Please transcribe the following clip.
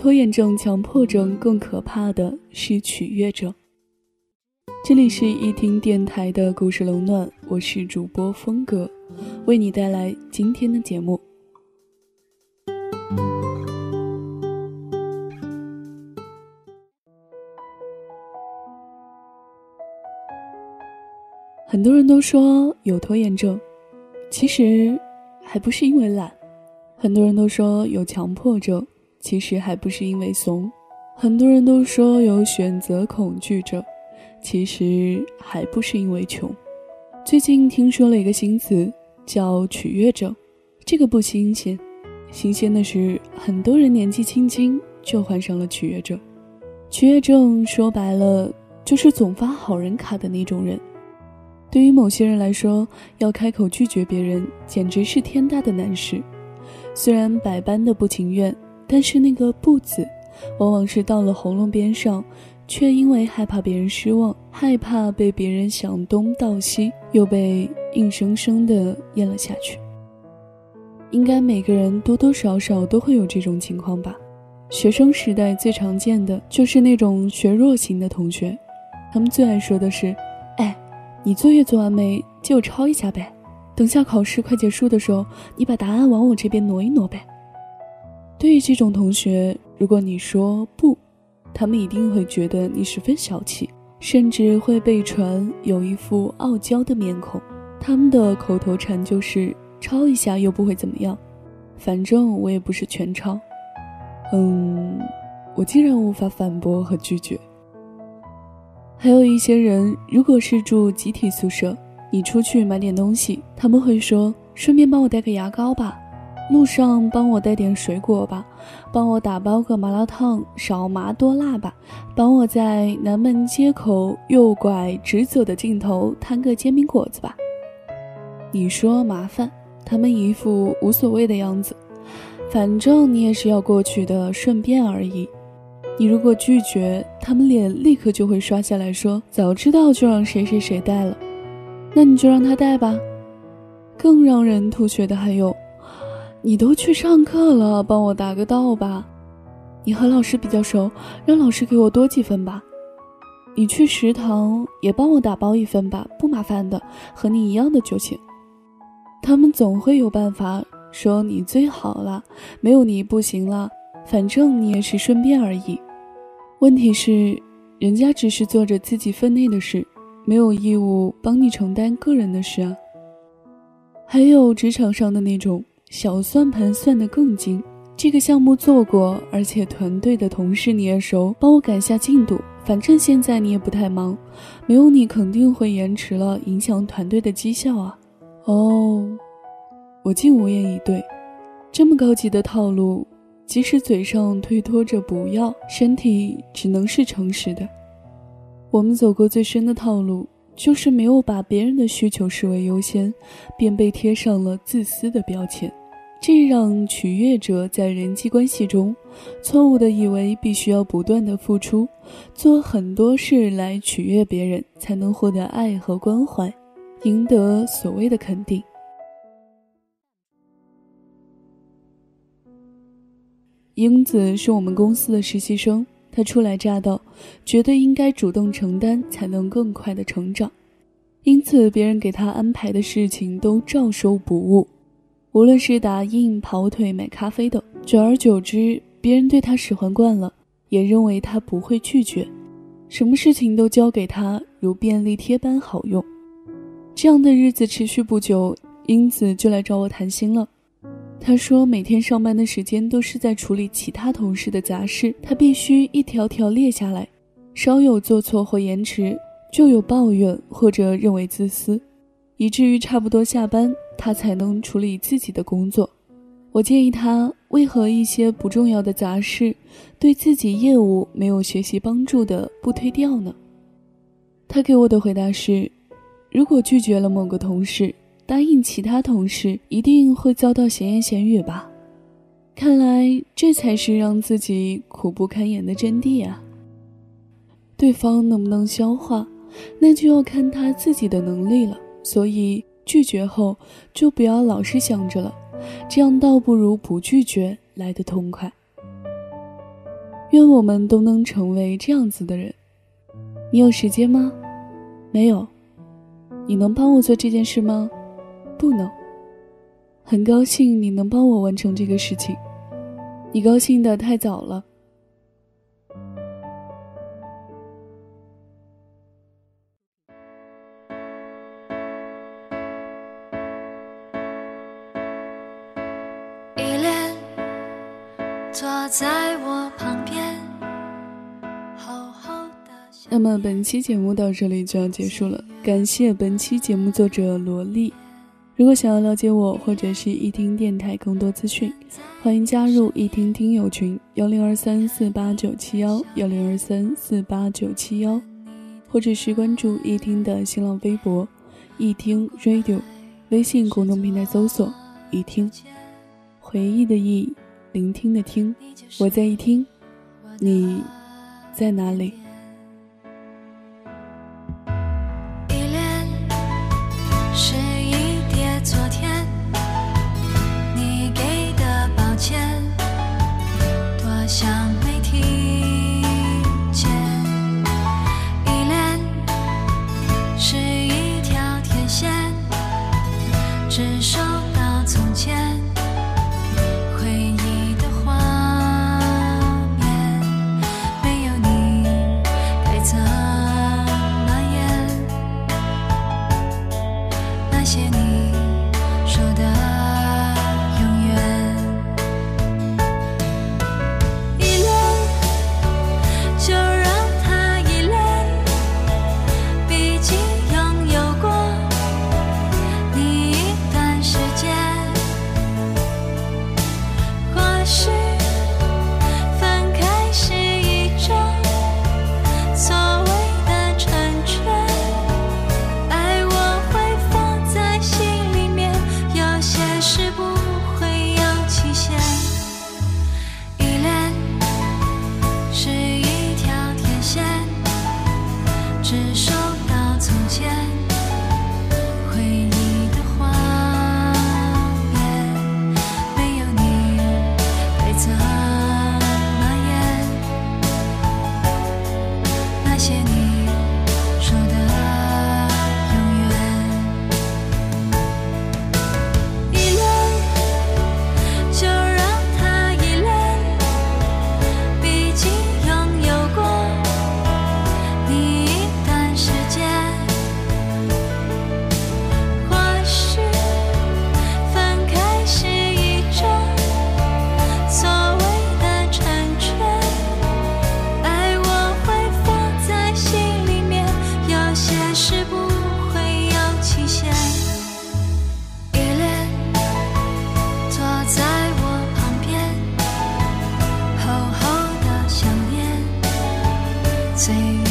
拖延症、强迫症更可怕的是取悦症。这里是一听电台的故事冷暖，我是主播风格，为你带来今天的节目。很多人都说有拖延症，其实还不是因为懒；很多人都说有强迫症，其实还不是因为怂；很多人都说有选择恐惧症。其实还不是因为穷。最近听说了一个新词，叫取悦症。这个不新鲜，新鲜的是很多人年纪轻轻就患上了取悦症。取悦症说白了就是总发好人卡的那种人。对于某些人来说，要开口拒绝别人简直是天大的难事。虽然百般的不情愿，但是那个“不”字，往往是到了喉咙边上。却因为害怕别人失望，害怕被别人想东道西，又被硬生生的咽了下去。应该每个人多多少少都会有这种情况吧。学生时代最常见的就是那种学弱型的同学，他们最爱说的是：“哎，你作业做完没？借我抄一下呗。等下考试快结束的时候，你把答案往我这边挪一挪呗。”对于这种同学，如果你说不，他们一定会觉得你十分小气，甚至会被传有一副傲娇的面孔。他们的口头禅就是“抄一下又不会怎么样，反正我也不是全抄。”嗯，我竟然无法反驳和拒绝。还有一些人，如果是住集体宿舍，你出去买点东西，他们会说：“顺便帮我带个牙膏吧。”路上帮我带点水果吧，帮我打包个麻辣烫，少麻多辣吧，帮我在南门街口右拐直走的尽头摊个煎饼果子吧。你说麻烦，他们一副无所谓的样子，反正你也是要过去的，顺便而已。你如果拒绝，他们脸立刻就会刷下来说，早知道就让谁谁谁带了，那你就让他带吧。更让人吐血的还有。你都去上课了，帮我答个到吧。你和老师比较熟，让老师给我多几分吧。你去食堂也帮我打包一份吧，不麻烦的，和你一样的就行。他们总会有办法说你最好了，没有你不行了，反正你也是顺便而已。问题是，人家只是做着自己分内的事，没有义务帮你承担个人的事啊。还有职场上的那种。小算盘算得更精，这个项目做过，而且团队的同事你也熟，帮我赶下进度。反正现在你也不太忙，没有你肯定会延迟了，影响团队的绩效啊。哦，我竟无言以对。这么高级的套路，即使嘴上推脱着不要，身体只能是诚实的。我们走过最深的套路。就是没有把别人的需求视为优先，便被贴上了自私的标签，这让取悦者在人际关系中错误的以为必须要不断的付出，做很多事来取悦别人，才能获得爱和关怀，赢得所谓的肯定。英子是我们公司的实习生。她初来乍到，觉得应该主动承担，才能更快的成长，因此别人给她安排的事情都照收不误，无论是打印、跑腿、买咖啡等。久而久之，别人对他使唤惯了，也认为他不会拒绝，什么事情都交给他，如便利贴般好用。这样的日子持续不久，英子就来找我谈心了。他说：“每天上班的时间都是在处理其他同事的杂事，他必须一条条列下来，稍有做错或延迟，就有抱怨或者认为自私，以至于差不多下班，他才能处理自己的工作。我建议他，为何一些不重要的杂事，对自己业务没有学习帮助的，不推掉呢？他给我的回答是：如果拒绝了某个同事。”答应其他同事一定会遭到闲言闲语吧？看来这才是让自己苦不堪言的真谛啊！对方能不能消化，那就要看他自己的能力了。所以拒绝后就不要老是想着了，这样倒不如不拒绝来的痛快。愿我们都能成为这样子的人。你有时间吗？没有。你能帮我做这件事吗？不能。很高兴你能帮我完成这个事情。你高兴的太早了。坐在我旁边，厚厚的那么本期节目到这里就要结束了，感谢本期节目作者萝莉。如果想要了解我或者是一听电台更多资讯，欢迎加入一听听友群幺零二三四八九七幺幺零二三四八九七幺，或者是关注一听的新浪微博一听 radio，微信公众平台搜索一听，回忆的忆，聆听的听，我在一听，你在哪里？说